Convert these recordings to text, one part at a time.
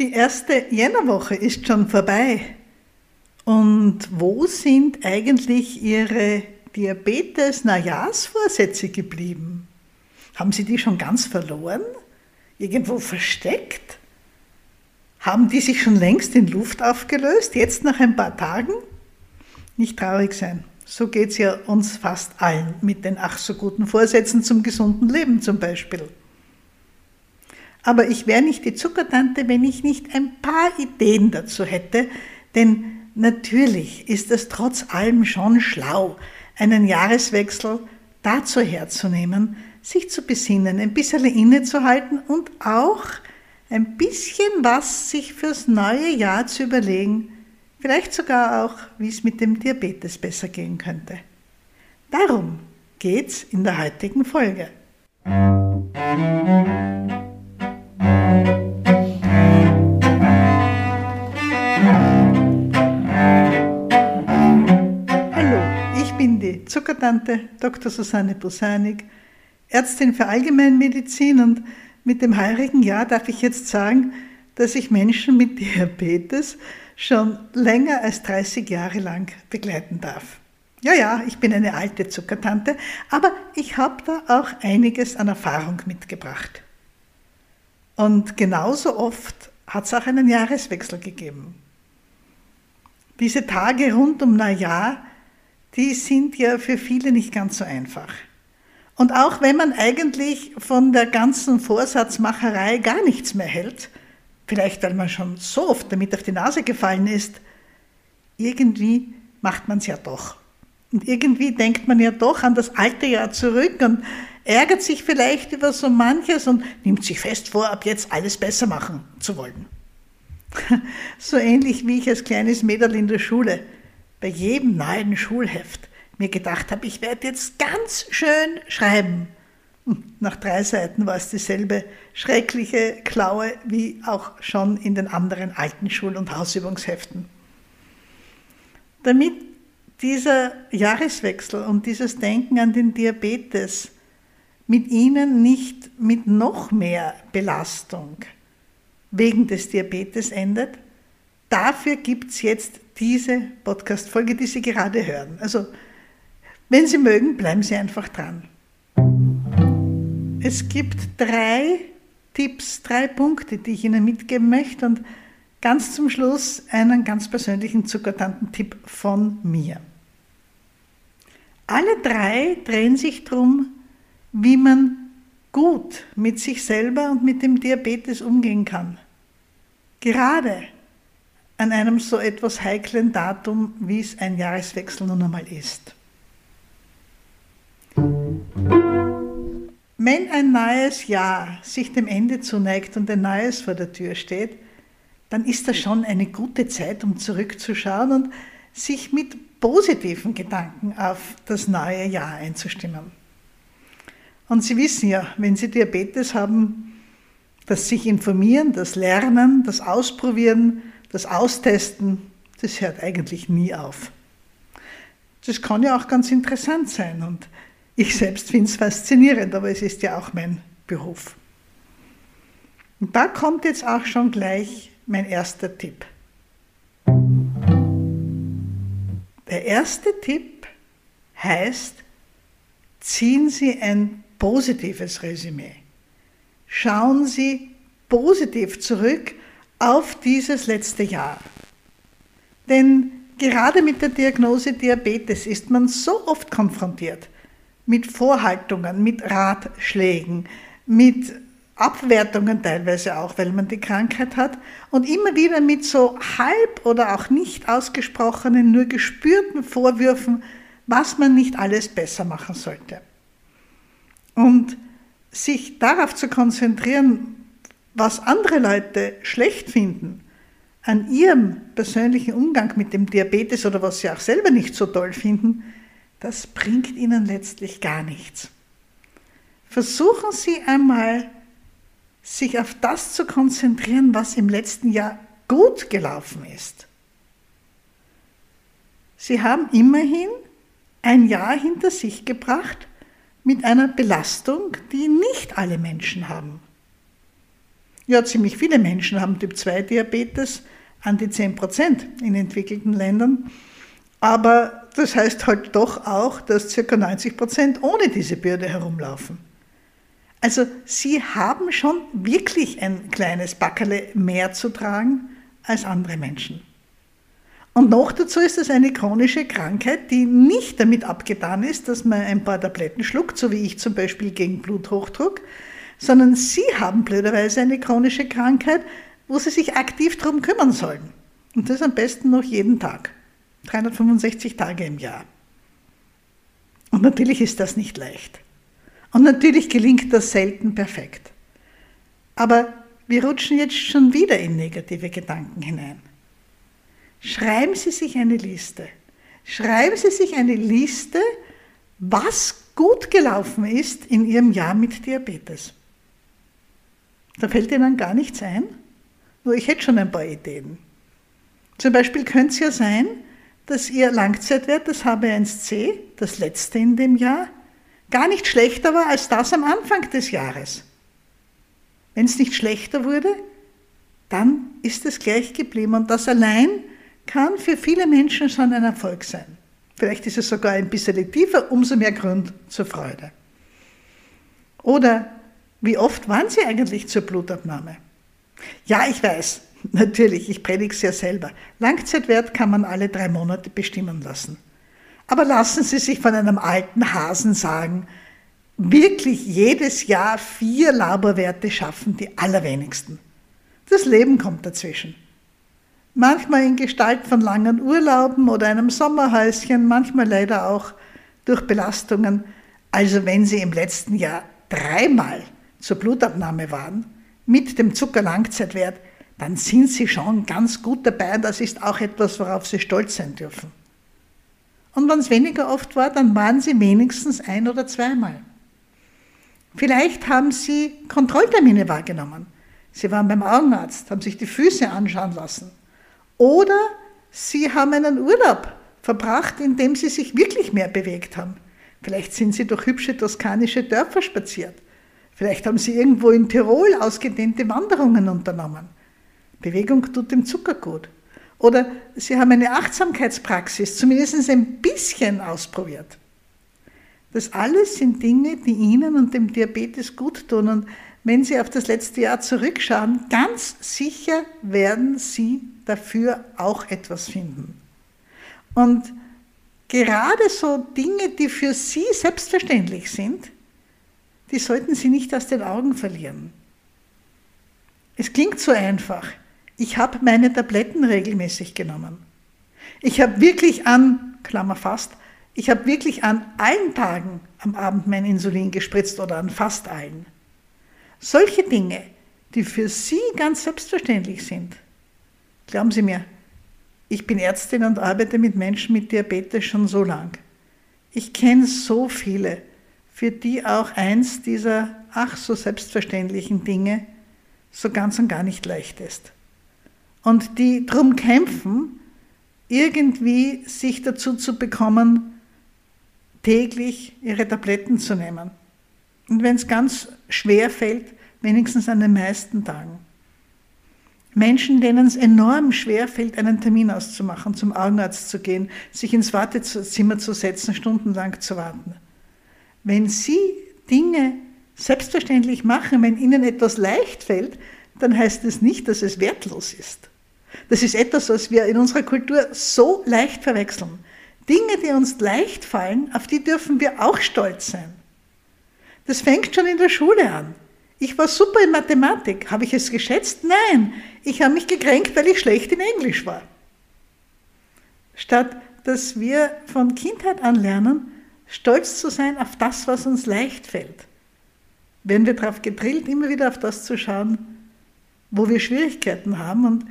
Die erste Jännerwoche ist schon vorbei. Und wo sind eigentlich Ihre Diabetes-Najahrsvorsätze geblieben? Haben Sie die schon ganz verloren? Irgendwo versteckt? Haben die sich schon längst in Luft aufgelöst, jetzt nach ein paar Tagen? Nicht traurig sein. So geht es ja uns fast allen mit den ach so guten Vorsätzen zum gesunden Leben zum Beispiel. Aber ich wäre nicht die Zuckertante, wenn ich nicht ein paar Ideen dazu hätte, denn natürlich ist es trotz allem schon schlau, einen Jahreswechsel dazu herzunehmen, sich zu besinnen, ein bisschen innezuhalten und auch ein bisschen was sich fürs neue Jahr zu überlegen, vielleicht sogar auch, wie es mit dem Diabetes besser gehen könnte. Darum geht's in der heutigen Folge. Zuckertante Dr. Susanne Bosanik, Ärztin für Allgemeinmedizin und mit dem heurigen Jahr darf ich jetzt sagen, dass ich Menschen mit Diabetes schon länger als 30 Jahre lang begleiten darf. Ja, ja, ich bin eine alte Zuckertante, aber ich habe da auch einiges an Erfahrung mitgebracht. Und genauso oft hat es auch einen Jahreswechsel gegeben. Diese Tage rund um Neujahr die sind ja für viele nicht ganz so einfach. Und auch wenn man eigentlich von der ganzen Vorsatzmacherei gar nichts mehr hält, vielleicht weil man schon so oft damit auf die Nase gefallen ist, irgendwie macht man es ja doch. Und irgendwie denkt man ja doch an das alte Jahr zurück und ärgert sich vielleicht über so manches und nimmt sich fest vor, ab jetzt alles besser machen zu wollen. so ähnlich wie ich als kleines Mädel in der Schule bei jedem neuen Schulheft mir gedacht habe, ich werde jetzt ganz schön schreiben. Hm, nach drei Seiten war es dieselbe schreckliche Klaue wie auch schon in den anderen alten Schul- und Hausübungsheften. Damit dieser Jahreswechsel und dieses Denken an den Diabetes mit Ihnen nicht mit noch mehr Belastung wegen des Diabetes endet, dafür gibt es jetzt diese Podcast-Folge, die Sie gerade hören. Also, wenn Sie mögen, bleiben Sie einfach dran. Es gibt drei Tipps, drei Punkte, die ich Ihnen mitgeben möchte und ganz zum Schluss einen ganz persönlichen Zuckertantentipp von mir. Alle drei drehen sich darum, wie man gut mit sich selber und mit dem Diabetes umgehen kann. Gerade an einem so etwas heiklen Datum, wie es ein Jahreswechsel nun einmal ist. Wenn ein neues Jahr sich dem Ende zuneigt und ein neues vor der Tür steht, dann ist das schon eine gute Zeit, um zurückzuschauen und sich mit positiven Gedanken auf das neue Jahr einzustimmen. Und Sie wissen ja, wenn Sie Diabetes haben, das sich informieren, das Lernen, das Ausprobieren, das Austesten, das hört eigentlich nie auf. Das kann ja auch ganz interessant sein und ich selbst finde es faszinierend, aber es ist ja auch mein Beruf. Und da kommt jetzt auch schon gleich mein erster Tipp. Der erste Tipp heißt, ziehen Sie ein positives Resümee. Schauen Sie positiv zurück auf dieses letzte Jahr. Denn gerade mit der Diagnose Diabetes ist man so oft konfrontiert mit Vorhaltungen, mit Ratschlägen, mit Abwertungen teilweise auch, weil man die Krankheit hat und immer wieder mit so halb oder auch nicht ausgesprochenen, nur gespürten Vorwürfen, was man nicht alles besser machen sollte. Und sich darauf zu konzentrieren, was andere Leute schlecht finden an ihrem persönlichen Umgang mit dem Diabetes oder was sie auch selber nicht so toll finden, das bringt ihnen letztlich gar nichts. Versuchen Sie einmal, sich auf das zu konzentrieren, was im letzten Jahr gut gelaufen ist. Sie haben immerhin ein Jahr hinter sich gebracht mit einer Belastung, die nicht alle Menschen haben. Ja, ziemlich viele Menschen haben Typ-2-Diabetes, an die 10 Prozent in entwickelten Ländern. Aber das heißt halt doch auch, dass ca. 90 Prozent ohne diese Bürde herumlaufen. Also sie haben schon wirklich ein kleines Backerle mehr zu tragen als andere Menschen. Und noch dazu ist es eine chronische Krankheit, die nicht damit abgetan ist, dass man ein paar Tabletten schluckt, so wie ich zum Beispiel gegen Bluthochdruck, sondern sie haben blöderweise eine chronische Krankheit, wo sie sich aktiv darum kümmern sollen. Und das am besten noch jeden Tag. 365 Tage im Jahr. Und natürlich ist das nicht leicht. Und natürlich gelingt das selten perfekt. Aber wir rutschen jetzt schon wieder in negative Gedanken hinein. Schreiben Sie sich eine Liste. Schreiben Sie sich eine Liste, was gut gelaufen ist in Ihrem Jahr mit Diabetes. Da fällt Ihnen gar nichts ein. Nur ich hätte schon ein paar Ideen. Zum Beispiel könnte es ja sein, dass Ihr Langzeitwert, das HB1C, das letzte in dem Jahr, gar nicht schlechter war als das am Anfang des Jahres. Wenn es nicht schlechter wurde, dann ist es gleich geblieben. Und das allein kann für viele Menschen schon ein Erfolg sein. Vielleicht ist es sogar ein bisschen tiefer, umso mehr Grund zur Freude. Oder wie oft waren Sie eigentlich zur Blutabnahme? Ja, ich weiß, natürlich, ich predige es ja selber. Langzeitwert kann man alle drei Monate bestimmen lassen. Aber lassen Sie sich von einem alten Hasen sagen, wirklich jedes Jahr vier Laborwerte schaffen die allerwenigsten. Das Leben kommt dazwischen. Manchmal in Gestalt von langen Urlauben oder einem Sommerhäuschen, manchmal leider auch durch Belastungen. Also wenn Sie im letzten Jahr dreimal zur Blutabnahme waren, mit dem Zuckerlangzeitwert, dann sind Sie schon ganz gut dabei das ist auch etwas, worauf Sie stolz sein dürfen. Und wenn es weniger oft war, dann waren Sie wenigstens ein oder zweimal. Vielleicht haben Sie Kontrolltermine wahrgenommen. Sie waren beim Augenarzt, haben sich die Füße anschauen lassen. Oder Sie haben einen Urlaub verbracht, in dem Sie sich wirklich mehr bewegt haben. Vielleicht sind Sie durch hübsche toskanische Dörfer spaziert. Vielleicht haben Sie irgendwo in Tirol ausgedehnte Wanderungen unternommen. Bewegung tut dem Zucker gut. Oder Sie haben eine Achtsamkeitspraxis zumindest ein bisschen ausprobiert. Das alles sind Dinge, die Ihnen und dem Diabetes gut tun. Und wenn Sie auf das letzte Jahr zurückschauen, ganz sicher werden Sie dafür auch etwas finden. Und gerade so Dinge, die für Sie selbstverständlich sind, die sollten Sie nicht aus den Augen verlieren. Es klingt so einfach. Ich habe meine Tabletten regelmäßig genommen. Ich habe wirklich an, Klammer fast, ich habe wirklich an allen Tagen am Abend mein Insulin gespritzt oder an fast allen. Solche Dinge, die für Sie ganz selbstverständlich sind. Glauben Sie mir, ich bin Ärztin und arbeite mit Menschen mit Diabetes schon so lang. Ich kenne so viele, für die auch eins dieser ach so selbstverständlichen Dinge so ganz und gar nicht leicht ist. Und die drum kämpfen, irgendwie sich dazu zu bekommen, täglich ihre Tabletten zu nehmen. Und wenn es ganz schwer fällt, wenigstens an den meisten Tagen. Menschen, denen es enorm schwer fällt, einen Termin auszumachen, zum Augenarzt zu gehen, sich ins Wartezimmer zu setzen, stundenlang zu warten. Wenn Sie Dinge selbstverständlich machen, wenn Ihnen etwas leicht fällt, dann heißt es nicht, dass es wertlos ist. Das ist etwas, was wir in unserer Kultur so leicht verwechseln. Dinge, die uns leicht fallen, auf die dürfen wir auch stolz sein. Das fängt schon in der Schule an. Ich war super in Mathematik. Habe ich es geschätzt? Nein. Ich habe mich gekränkt, weil ich schlecht in Englisch war. Statt dass wir von Kindheit an lernen, stolz zu sein auf das, was uns leicht fällt. Werden wir darauf gedrillt, immer wieder auf das zu schauen, wo wir Schwierigkeiten haben. Und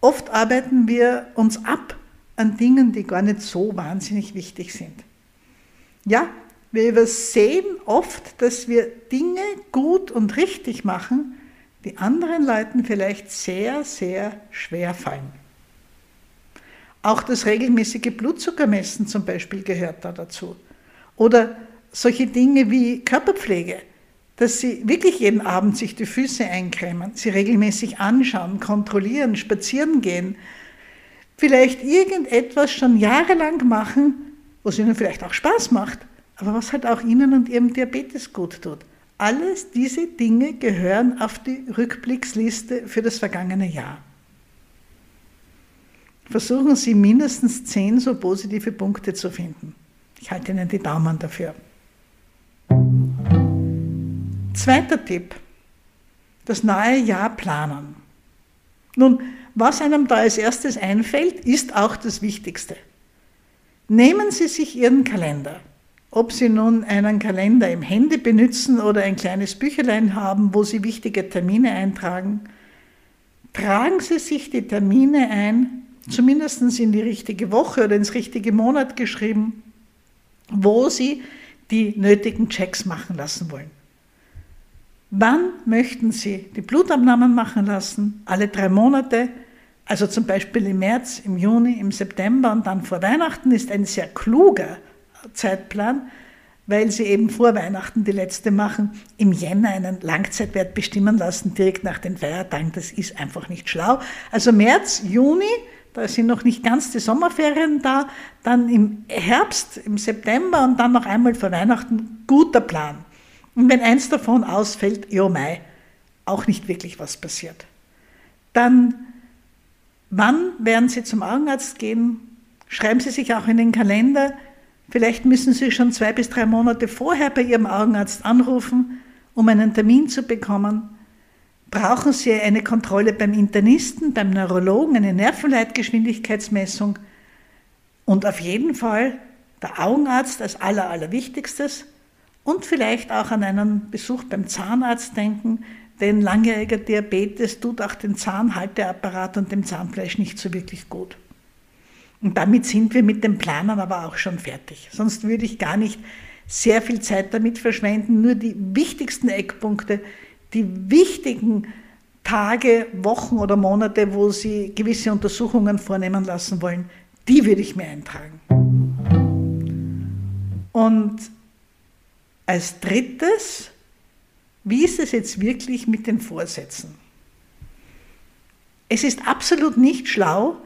oft arbeiten wir uns ab an Dingen, die gar nicht so wahnsinnig wichtig sind. Ja, wir übersehen oft, dass wir Dinge gut und richtig machen, die anderen Leuten vielleicht sehr, sehr schwer fallen. Auch das regelmäßige Blutzuckermessen zum Beispiel gehört da dazu. Oder solche Dinge wie Körperpflege. dass Sie wirklich jeden Abend sich die Füße eincremen, sie regelmäßig anschauen, kontrollieren, spazieren gehen, vielleicht irgendetwas schon jahrelang machen, was Ihnen vielleicht auch Spaß macht, aber was halt auch Ihnen und Ihrem Diabetes gut tut. Alles diese Dinge gehören auf die Rückblicksliste für das vergangene Jahr. Versuchen Sie mindestens zehn so positive Punkte zu finden. Ich halte Ihnen die Daumen dafür. Zweiter Tipp, das neue Jahr planen. Nun, was einem da als erstes einfällt, ist auch das Wichtigste. Nehmen Sie sich Ihren Kalender. Ob Sie nun einen Kalender im Handy benutzen oder ein kleines Büchlein haben, wo Sie wichtige Termine eintragen, tragen Sie sich die Termine ein, zumindest in die richtige Woche oder ins richtige Monat geschrieben, wo Sie die nötigen Checks machen lassen wollen. Wann möchten Sie die Blutabnahmen machen lassen? Alle drei Monate, also zum Beispiel im März, im Juni, im September und dann vor Weihnachten ist ein sehr kluger Zeitplan, weil Sie eben vor Weihnachten die letzte machen, im Jänner einen Langzeitwert bestimmen lassen, direkt nach den Feiertagen. Das ist einfach nicht schlau. Also März, Juni, da sind noch nicht ganz die Sommerferien da, dann im Herbst, im September und dann noch einmal vor Weihnachten, guter Plan. Und wenn eins davon ausfällt, jo Mai, auch nicht wirklich was passiert. Dann, wann werden Sie zum Augenarzt gehen? Schreiben Sie sich auch in den Kalender. Vielleicht müssen Sie schon zwei bis drei Monate vorher bei Ihrem Augenarzt anrufen, um einen Termin zu bekommen. Brauchen Sie eine Kontrolle beim Internisten, beim Neurologen, eine Nervenleitgeschwindigkeitsmessung und auf jeden Fall der Augenarzt als aller, allerwichtigstes und vielleicht auch an einen Besuch beim Zahnarzt denken, denn langjähriger Diabetes tut auch den Zahnhalteapparat und dem Zahnfleisch nicht so wirklich gut. Und damit sind wir mit dem Planen aber auch schon fertig. Sonst würde ich gar nicht sehr viel Zeit damit verschwenden, nur die wichtigsten Eckpunkte, die wichtigen Tage, Wochen oder Monate, wo Sie gewisse Untersuchungen vornehmen lassen wollen, die würde ich mir eintragen. Und als drittes, wie ist es jetzt wirklich mit den Vorsätzen? Es ist absolut nicht schlau,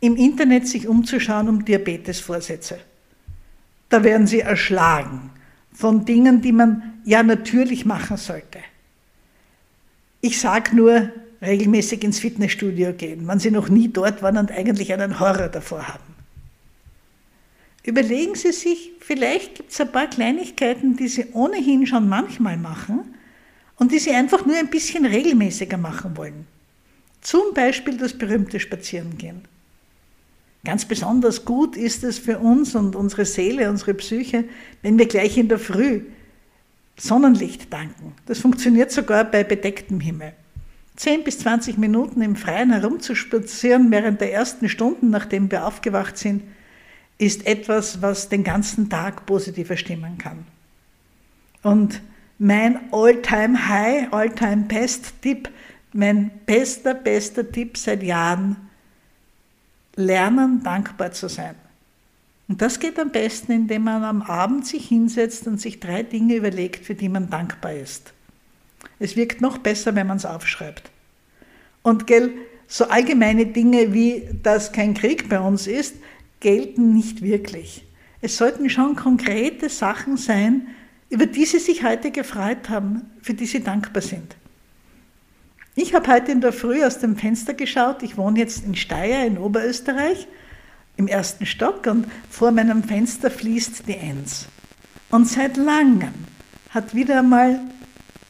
im Internet sich umzuschauen um Diabetesvorsätze. Da werden Sie erschlagen von Dingen, die man ja natürlich machen sollte. Ich sage nur, regelmäßig ins Fitnessstudio gehen, wenn Sie noch nie dort waren und eigentlich einen Horror davor haben. Überlegen Sie sich, vielleicht gibt es ein paar Kleinigkeiten, die Sie ohnehin schon manchmal machen und die Sie einfach nur ein bisschen regelmäßiger machen wollen. Zum Beispiel das berühmte Spazierengehen. Ganz besonders gut ist es für uns und unsere Seele, unsere Psyche, wenn wir gleich in der Früh Sonnenlicht danken. Das funktioniert sogar bei bedecktem Himmel. 10 bis 20 Minuten im Freien herumzuspazieren während der ersten Stunden, nachdem wir aufgewacht sind, ist etwas, was den ganzen Tag positiver stimmen kann. Und mein All-Time High, All-Time Best Tipp, mein bester, bester Tipp seit Jahren, lernen, dankbar zu sein. Und das geht am besten, indem man am Abend sich hinsetzt und sich drei Dinge überlegt, für die man dankbar ist. Es wirkt noch besser, wenn man es aufschreibt. Und gell, so allgemeine Dinge wie, dass kein Krieg bei uns ist, gelten nicht wirklich. Es sollten schon konkrete Sachen sein, über die Sie sich heute gefreut haben, für die Sie dankbar sind. Ich habe heute in der Früh aus dem Fenster geschaut. Ich wohne jetzt in Steyr in Oberösterreich im ersten Stock und vor meinem Fenster fließt die Enz. Und seit langem hat wieder einmal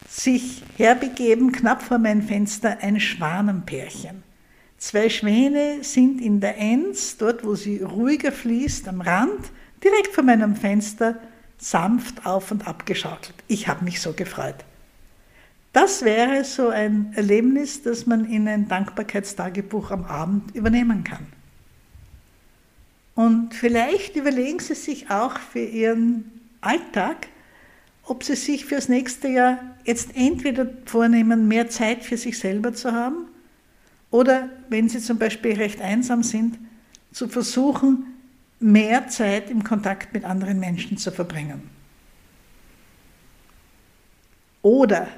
sich herbegeben, knapp vor mein Fenster, ein Schwanenpärchen. Zwei Schwäne sind in der Enz, dort wo sie ruhiger fließt, am Rand, direkt vor meinem Fenster, sanft auf und ab geschaukelt. Ich habe mich so gefreut. Das wäre so ein Erlebnis, das man in ein Dankbarkeitstagebuch am Abend übernehmen kann. Und vielleicht überlegen Sie sich auch für Ihren Alltag, ob Sie sich fürs nächste Jahr jetzt entweder vornehmen, mehr Zeit für sich selber zu haben oder wenn Sie zum Beispiel recht einsam sind, zu versuchen, mehr Zeit im Kontakt mit anderen Menschen zu verbringen. Oder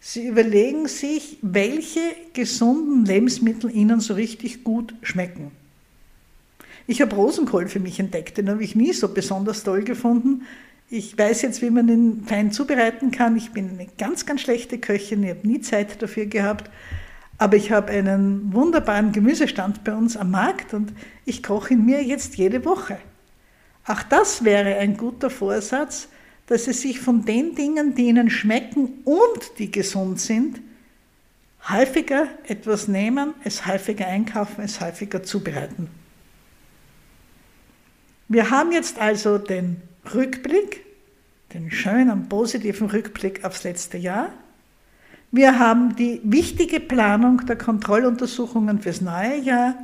Sie überlegen sich, welche gesunden Lebensmittel Ihnen so richtig gut schmecken. Ich habe Rosenkohl für mich entdeckt, den habe ich nie so besonders toll gefunden. Ich weiß jetzt, wie man ihn fein zubereiten kann. Ich bin eine ganz, ganz schlechte Köchin, ich habe nie Zeit dafür gehabt. Aber ich habe einen wunderbaren Gemüsestand bei uns am Markt und ich koche ihn mir jetzt jede Woche. Auch das wäre ein guter Vorsatz, dass Sie sich von den Dingen, die Ihnen schmecken und die gesund sind, häufiger etwas nehmen, es häufiger einkaufen, es häufiger zubereiten. Wir haben jetzt also den Rückblick, den schönen, positiven Rückblick aufs letzte Jahr. Wir haben die wichtige Planung der Kontrolluntersuchungen fürs neue Jahr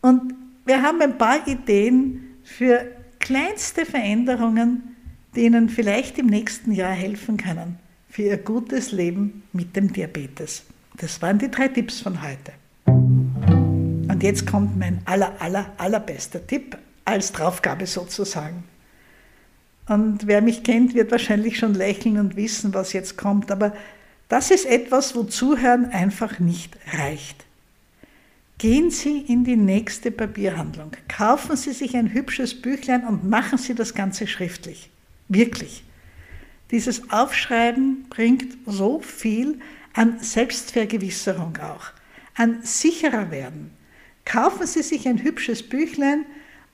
und wir haben ein paar Ideen für kleinste Veränderungen, die Ihnen vielleicht im nächsten Jahr helfen können für Ihr gutes Leben mit dem Diabetes. Das waren die drei Tipps von heute. Und jetzt kommt mein aller, aller, allerbester Tipp als Draufgabe sozusagen. Und wer mich kennt, wird wahrscheinlich schon lächeln und wissen, was jetzt kommt. Aber das ist etwas, wo Zuhören einfach nicht reicht. Gehen Sie in die nächste Papierhandlung, kaufen Sie sich ein hübsches Büchlein und machen Sie das Ganze schriftlich. Wirklich. Dieses Aufschreiben bringt so viel an Selbstvergewisserung auch, an sicherer werden. Kaufen Sie sich ein hübsches Büchlein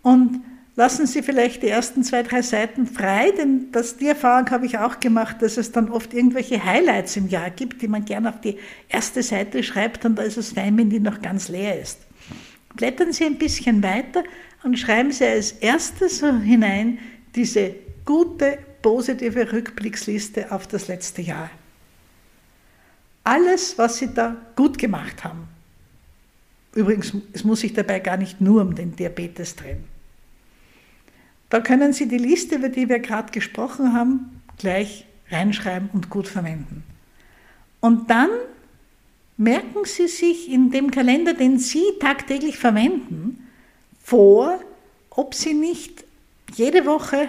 und lassen Sie vielleicht die ersten zwei, drei Seiten frei, denn das, die Erfahrung habe ich auch gemacht, dass es dann oft irgendwelche Highlights im Jahr gibt, die man gerne auf die erste Seite schreibt und da ist es fein, wenn die noch ganz leer ist. Blättern Sie ein bisschen weiter und schreiben Sie als erstes hinein diese gute, positive Rückblicksliste auf das letzte Jahr. Alles, was Sie da gut gemacht haben. Übrigens, es muss sich dabei gar nicht nur um den Diabetes drehen. Da können Sie die Liste, über die wir gerade gesprochen haben, gleich reinschreiben und gut verwenden. Und dann merken Sie sich in dem Kalender, den Sie tagtäglich verwenden, vor, ob Sie nicht jede Woche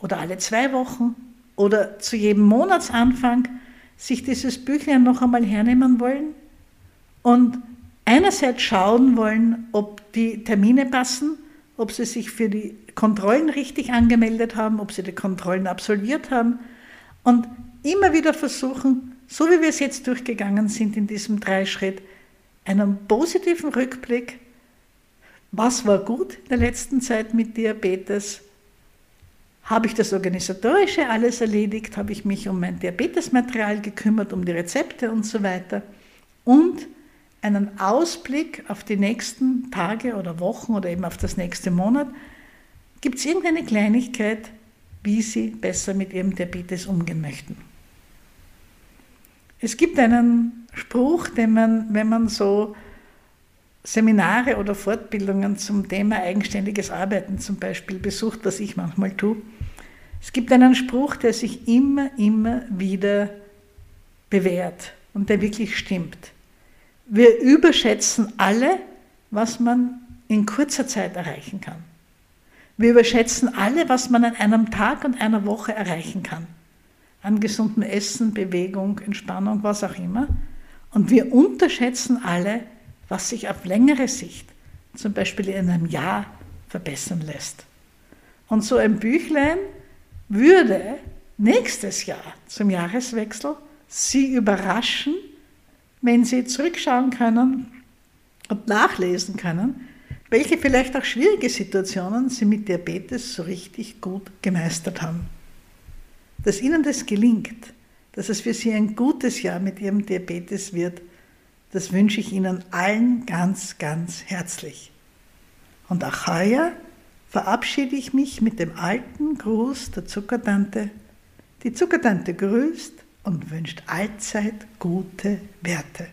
oder alle zwei Wochen oder zu jedem Monatsanfang sich dieses Büchlein noch einmal hernehmen wollen und einerseits schauen wollen, ob die Termine passen, ob sie sich für die Kontrollen richtig angemeldet haben, ob sie die Kontrollen absolviert haben und immer wieder versuchen, so wie wir es jetzt durchgegangen sind in diesem Dreischritt, einen positiven Rückblick, was war gut in der letzten Zeit mit Diabetes, habe ich das Organisatorische alles erledigt, habe ich mich um mein Diabetesmaterial gekümmert, um die Rezepte und so weiter? Und einen Ausblick auf die nächsten Tage oder Wochen oder eben auf das nächste Monat, Gibt es irgendeine Kleinigkeit, wie Sie besser mit Ihrem Diabetes umgehen möchten? Es gibt einen Spruch, den man, wenn man so Seminare oder Fortbildungen zum Thema eigenständiges Arbeiten zum Beispiel besucht, was ich manchmal tue, es gibt einen Spruch, der sich immer, immer wieder bewährt und der wirklich stimmt. Wir überschätzen alle, was man in kurzer Zeit erreichen kann. Wir überschätzen alle, was man an einem Tag und einer Woche erreichen kann. An gesundem Essen, Bewegung, Entspannung, was auch immer. Und wir unterschätzen alle, was sich auf längere Sicht, zum Beispiel in einem Jahr, verbessern lässt. Und so ein Büchlein würde nächstes Jahr zum Jahreswechsel Sie überraschen, wenn Sie zurückschauen können und nachlesen können, welche vielleicht auch schwierige Situationen Sie mit Diabetes so richtig gut gemeistert haben. Dass Ihnen das gelingt, dass es für Sie ein gutes Jahr mit Ihrem Diabetes wird, das wünsche ich Ihnen allen ganz, ganz herzlich. Und auch heuer verabschiede ich mich mit dem alten Gruß der Zuckertante. Die Zuckertante grüßt und wünscht allzeit gute Werte.